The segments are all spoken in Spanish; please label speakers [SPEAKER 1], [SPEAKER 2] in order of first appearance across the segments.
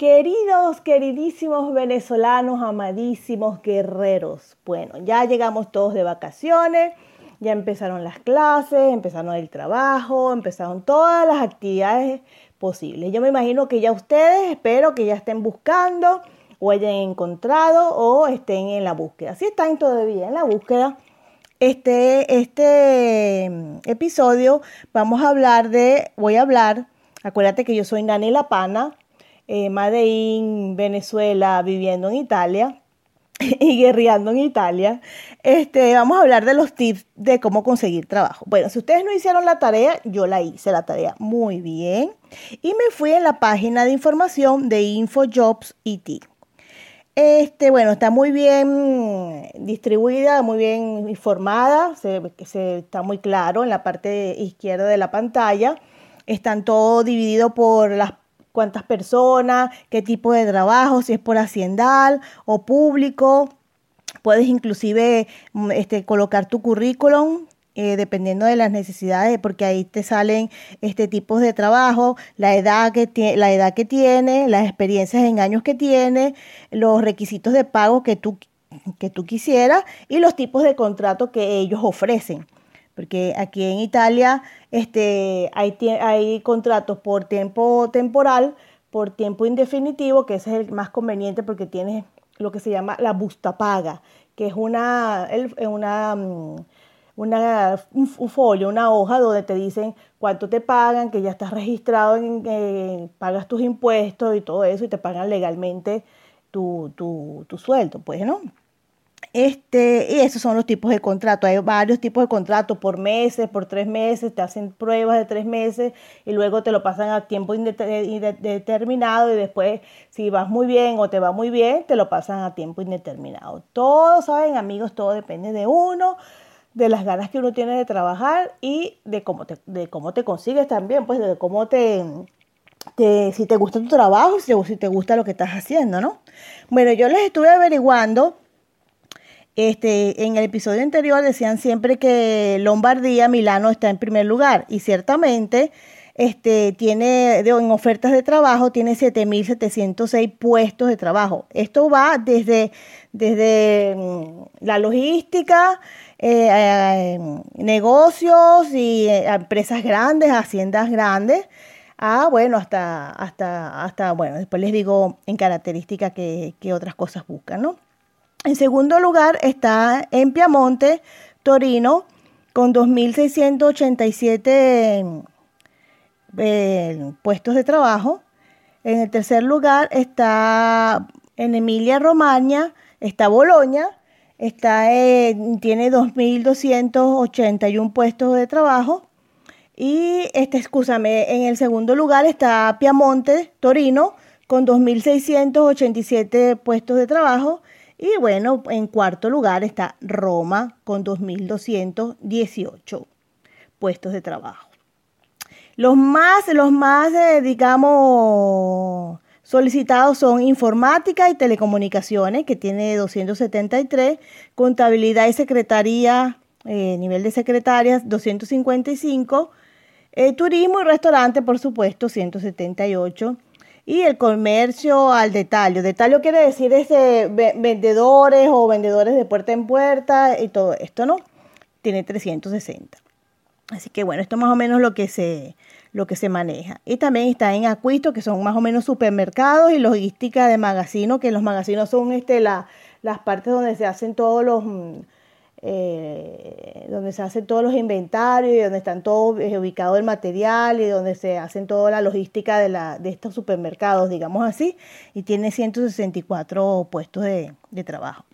[SPEAKER 1] Queridos, queridísimos venezolanos, amadísimos guerreros. Bueno, ya llegamos todos de vacaciones, ya empezaron las clases, empezaron el trabajo, empezaron todas las actividades posibles. Yo me imagino que ya ustedes, espero que ya estén buscando o hayan encontrado o estén en la búsqueda. Si están todavía en la búsqueda, este, este mm, episodio vamos a hablar de, voy a hablar, acuérdate que yo soy Nani La Pana, eh, Venezuela, viviendo en Italia y guerreando en Italia, este, vamos a hablar de los tips de cómo conseguir trabajo. Bueno, si ustedes no hicieron la tarea, yo la hice la tarea muy bien y me fui en la página de información de InfoJobs IT. Este, bueno, está muy bien distribuida, muy bien informada, se, está muy claro en la parte izquierda de la pantalla. Están todo dividido por las cuántas personas, qué tipo de trabajo, si es por haciendal o público. Puedes inclusive mm, este, colocar tu currículum eh, dependiendo de las necesidades, porque ahí te salen este tipos de trabajo, la edad que la edad que tiene, las experiencias en años que tiene, los requisitos de pago que tú que tú quisieras y los tipos de contrato que ellos ofrecen. Porque aquí en Italia este, hay, hay contratos por tiempo temporal, por tiempo indefinitivo, que ese es el más conveniente porque tienes lo que se llama la busta paga, que es una, una mm, una, un, folio, una hoja donde te dicen cuánto te pagan, que ya estás registrado, en, eh, pagas tus impuestos y todo eso y te pagan legalmente tu, tu, tu sueldo, pues, ¿no? Este, y esos son los tipos de contrato. Hay varios tipos de contrato por meses, por tres meses, te hacen pruebas de tres meses y luego te lo pasan a tiempo indeterminado y después si vas muy bien o te va muy bien, te lo pasan a tiempo indeterminado. Todos saben, amigos, todo depende de uno de las ganas que uno tiene de trabajar y de cómo te, de cómo te consigues también, pues de cómo te, si te gusta tu trabajo, si si te gusta lo que estás haciendo, ¿no? Bueno, yo les estuve averiguando, este, en el episodio anterior decían siempre que Lombardía, Milano está en primer lugar y ciertamente este, tiene en ofertas de trabajo, tiene 7.706 puestos de trabajo. Esto va desde, desde mm, la logística, eh, eh, negocios y eh, empresas grandes, haciendas grandes, a, bueno, hasta, hasta, hasta, bueno, después les digo en características que, otras cosas buscan, ¿no? En segundo lugar está en Piamonte, Torino, con 2.687 puestos de trabajo. En el tercer lugar está en Emilia Romagna, está Boloña, está, tiene 2.281 puestos de trabajo. Y, este, en el segundo lugar está Piamonte, Torino, con 2.687 puestos de trabajo. Y bueno, en cuarto lugar está Roma, con 2.218 puestos de trabajo. Los más, los más, eh, digamos, Solicitados son informática y telecomunicaciones, que tiene 273, contabilidad y secretaría, eh, nivel de secretarias, 255, eh, turismo y restaurante, por supuesto, 178. Y el comercio al detalle. Detalle quiere decir ese, vendedores o vendedores de puerta en puerta y todo esto, ¿no? Tiene 360. Así que bueno, esto es más o menos lo que se, lo que se maneja. Y también está en Acuisto, que son más o menos supermercados y logística de magazino, que los magazinos son este, la, las partes donde se hacen todos los... Eh, donde se hacen todos los inventarios y donde están todos eh, ubicado el material y donde se hacen toda la logística de, la, de estos supermercados, digamos así, y tiene 164 puestos de, de trabajo.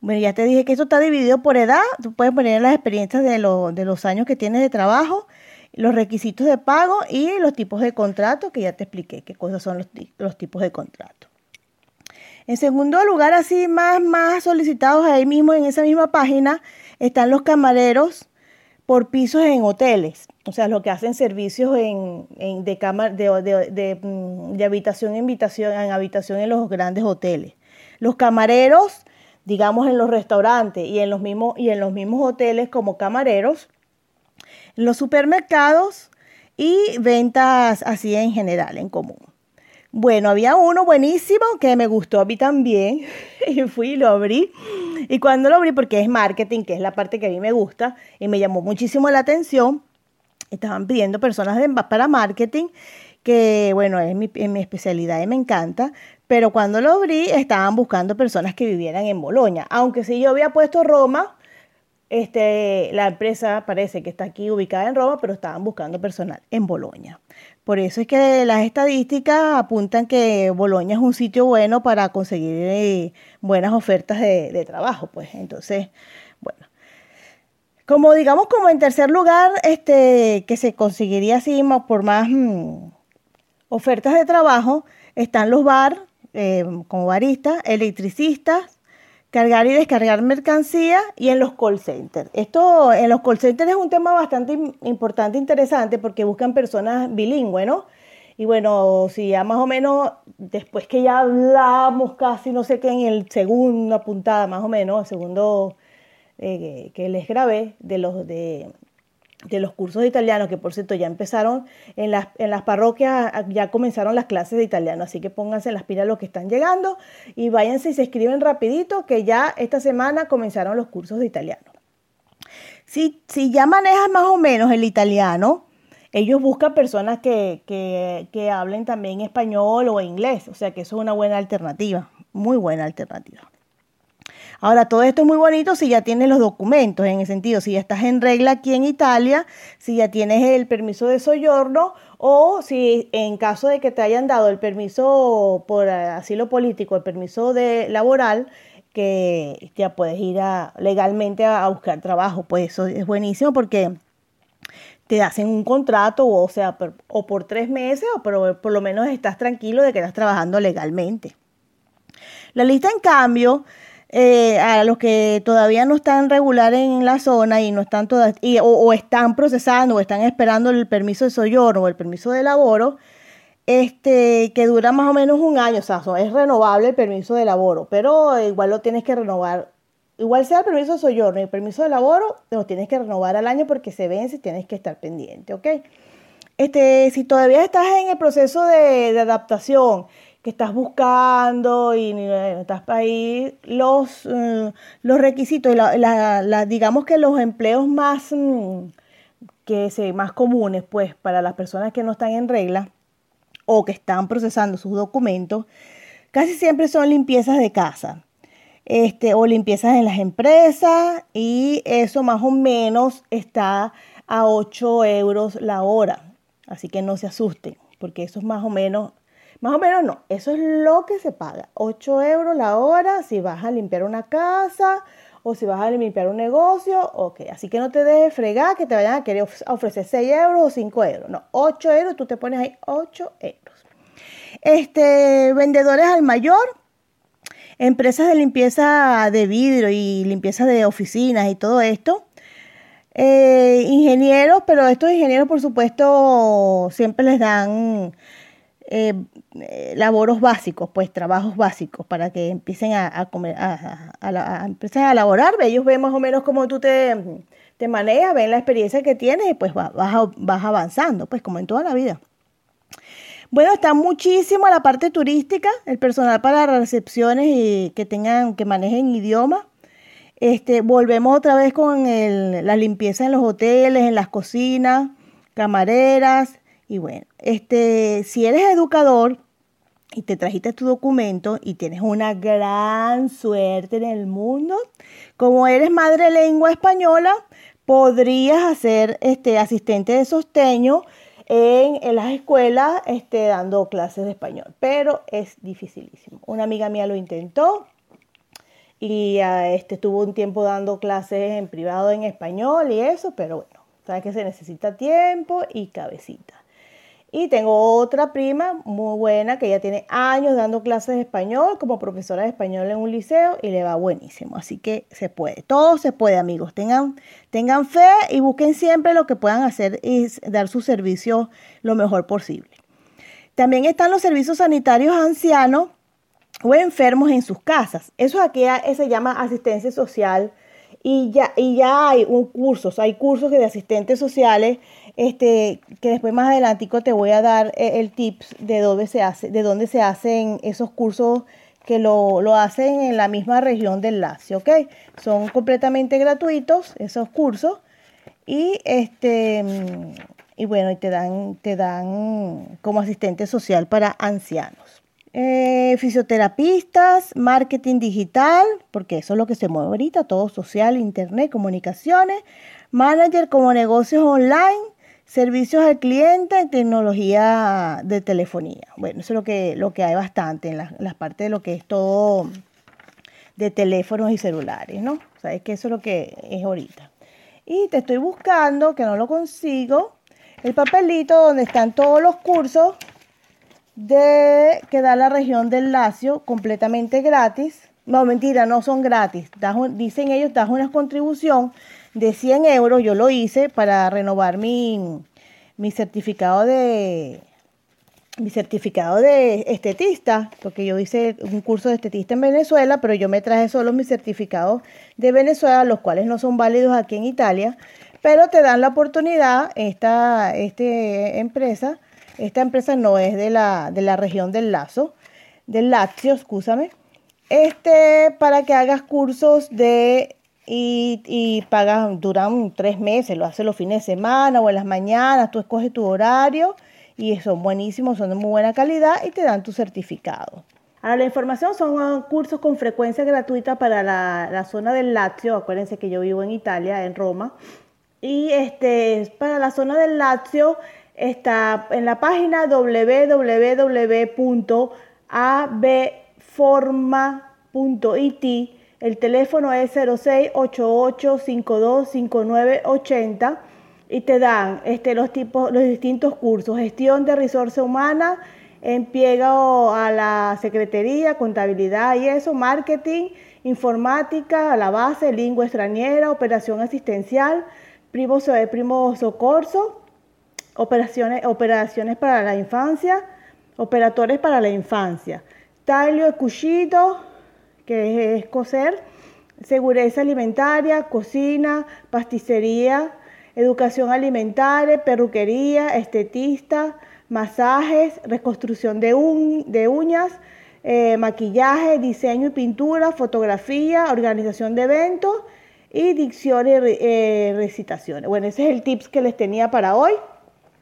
[SPEAKER 1] Bueno, ya te dije que esto está dividido por edad, tú puedes poner las experiencias de, de los años que tienes de trabajo los requisitos de pago y los tipos de contrato, que ya te expliqué qué cosas son los, tipos de contrato. En segundo lugar, así más, más solicitados ahí mismo en esa misma página, están los camareros por pisos en hoteles, o sea, los que hacen servicios en, de, de, mm, de, habitación en habitación, en habitación en los grandes hoteles. Los camareros, digamos, en los restaurantes y en los mismos, y en los mismos hoteles como camareros, los supermercados y ventas así en general, en común. Bueno, había uno buenísimo que me gustó a mí también y fui y lo abrí. Y cuando lo abrí, porque es marketing, que es la parte que a mí me gusta y me llamó muchísimo la atención, estaban pidiendo personas para marketing, que bueno, es mi, mi especialidad y me encanta, pero cuando lo abrí estaban buscando personas que vivieran en Boloña. Aunque si yo había puesto Roma, este, la empresa parece que está aquí ubicada en Roma, pero estaban buscando personal en Boloña. Por eso es que las estadísticas apuntan que Boloña es un sitio bueno para conseguir eh, buenas ofertas de, trabajo. Pues entonces, bueno. Como digamos, como en tercer lugar, este, que se conseguiría así por más mm, ofertas de trabajo, están los bar, eh, como baristas, electricistas, cargar y descargar mercancía y en los call centers. Esto en los call centers es un tema bastante importante, interesante, porque buscan personas bilingües, ¿no? Y bueno, si ya más o menos, después que ya hablamos casi, no sé qué, en el segundo puntada, más o menos, el segundo eh, que les grabé de los de de los cursos de italiano, que por cierto ya empezaron en las, en las parroquias, ya comenzaron las clases de italiano, así que pónganse las pilas los que están llegando y váyanse y se escriben rapidito que ya esta semana comenzaron los cursos de italiano. Si, si ya manejas más o menos el italiano, ellos buscan personas que, que, que hablen también español o inglés, o sea que eso es una buena alternativa, muy buena alternativa. Ahora, todo esto es muy bonito si ya tienes los documentos, en el sentido, si ya estás en regla aquí en Italia, si ya tienes el permiso de soyorno o si en caso de que te hayan dado el permiso por asilo político, el permiso de laboral, que ya puedes ir legalmente a, buscar trabajo, pues eso es buenísimo porque te hacen un contrato, o sea, o por tres meses, o por, por lo menos estás tranquilo de que estás trabajando legalmente. La lista, en cambio, eh, a los que todavía no están regular en la zona y no están todas, o, están procesando o están esperando el permiso de soyorno o el permiso de laboro, este, que dura más o menos un año, o sea, es renovable el permiso de laboro, pero igual lo tienes que renovar, igual sea el permiso de soyorno y el permiso de laboro, lo tienes que renovar al año porque se vence y tienes que estar pendiente, ¿ok? Este, si todavía estás en el proceso de adaptación, que estás buscando y estás ahí los, mm, los requisitos, la, digamos que los empleos más, mm, que más comunes pues para las personas que no están en regla o que están procesando sus documentos, casi siempre son limpiezas de casa. Este, o limpiezas en las empresas y eso más o menos está a 8 euros la hora. Así que no se asusten, porque eso es más o menos más o menos no, eso es lo que se paga. 8 euros la hora si vas a limpiar una casa o si vas a limpiar un negocio, ok. Así que no te dejes fregar que te vayan a querer ofrecer 6 euros o 5 euros. No, 8 euros, tú te pones ahí 8 euros. Este, vendedores al mayor, empresas de limpieza de vidrio y limpieza de oficinas y todo esto. Eh, ingenieros, pero estos ingenieros por supuesto siempre les dan eh, eh, laboros básicos, pues trabajos básicos para que empiecen a, comer, a, a, a, laborar. Ellos ven más o menos cómo tú te, te manejas, ven la experiencia que tienes y pues vas, vas avanzando, pues como en toda la vida. Bueno, está muchísimo la parte turística, el personal para recepciones y que tengan, que manejen idioma. Este, volvemos otra vez con el, la limpieza en los hoteles, en las cocinas, camareras, y bueno, este, si eres educador y te trajiste tu documento y tienes una gran suerte en el mundo, como eres madre lengua española, podrías hacer este, asistente de sosteño en, las escuelas este, dando clases de español, pero es dificilísimo. Una amiga mía lo intentó y ah, este, estuvo un tiempo dando clases en privado en español y eso, pero bueno, sabes que se necesita tiempo y cabecita. Y tengo otra prima muy buena que ya tiene años dando clases de español como profesora de español en un liceo y le va buenísimo. Así que se puede, todo se puede amigos. Tengan, tengan fe y busquen siempre lo que puedan hacer y dar su servicio lo mejor posible. También están los servicios sanitarios ancianos o enfermos en sus casas. Eso aquí se llama asistencia social y ya, y ya hay un cursos, hay cursos de asistentes sociales este, que después más adelantico te voy a dar eh, el tips de dónde se hace, de dónde se hacen esos cursos que lo, lo, hacen en la misma región del Lazio, ¿ok? Son completamente gratuitos esos cursos y este y bueno, y te dan, te dan como asistente social para ancianos. Eh, fisioterapistas, marketing digital, porque eso es lo que se mueve ahorita, todo social, internet, comunicaciones, manager como negocios online, servicios al cliente, tecnología de telefonía. Bueno, eso es lo que, lo que hay bastante en las partes de lo que es todo de teléfonos y celulares, ¿no? Sabes que eso es lo que es ahorita. Y te estoy buscando, que no lo consigo, el papelito donde están todos los cursos de que da la región del Lacio completamente gratis. No, mentira, no son gratis. dicen ellos, das una contribución de 100 euros. Yo lo hice para renovar mi, mi certificado de mi certificado de estetista, porque yo hice un curso de estetista en Venezuela, pero yo me traje solo mis certificados de Venezuela, los cuales no son válidos aquí en Italia, pero te dan la oportunidad, esta, este empresa, esta empresa no es de la, de la región del Lazo, del Lazio, escúchame, este, para que hagas cursos de y, pagas, duran tres meses, lo haces los fines de semana o en las mañanas, tú escoges tu horario y son buenísimos, son de muy buena calidad y te dan tu certificado. Ahora, la información son cursos con frecuencia gratuita para la, la zona del Lazio, acuérdense que yo vivo en Italia, en Roma, y este, para la zona del Lazio está en la página www.abforma.it. El teléfono es 0688525980 y te dan este, los, tipos, los distintos cursos. Gestión de resources humana, empiego a la secretaría, contabilidad y eso, marketing, informática, a la base, lengua extranjera, operación asistencial, primo, primo socorso, operaciones, operaciones para la infancia, operadores para la infancia, talio cuchito, que es coser, seguridad alimentaria, cocina, pasticería, educación alimentaria, perruquería, estetista, masajes, reconstrucción de, de uñas, eh, maquillaje, diseño y pintura, fotografía, organización de eventos y dicción y eh, recitaciones. Bueno, ese es el tips que les tenía para hoy.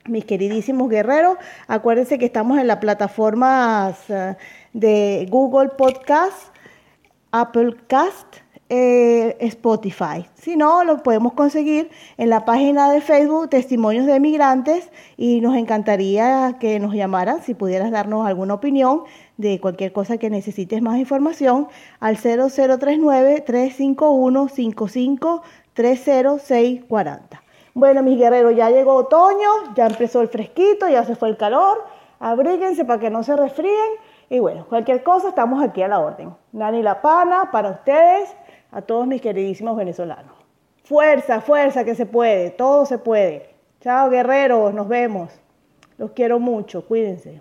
[SPEAKER 1] Mis queridísimos guerreros, acuérdense que estamos en las plataformas eh, de Google Podcast, Apple Cast, eh, Spotify. Si no, lo podemos conseguir en la página de Facebook Testimonios de Migrantes y nos encantaría que nos llamaran si pudieras darnos alguna opinión de cualquier cosa que necesites más información al 0039-351-55-30640. Bueno, mis guerreros, ya llegó otoño, ya empezó el fresquito, ya se fue el calor. Abríguense para que no se resfríen. Y bueno, cualquier cosa, estamos aquí a la orden. Nani La Pana, para ustedes, a todos mis queridísimos venezolanos. Fuerza, fuerza, que se puede, todo se puede. Chao, guerreros, nos vemos. Los quiero mucho, cuídense.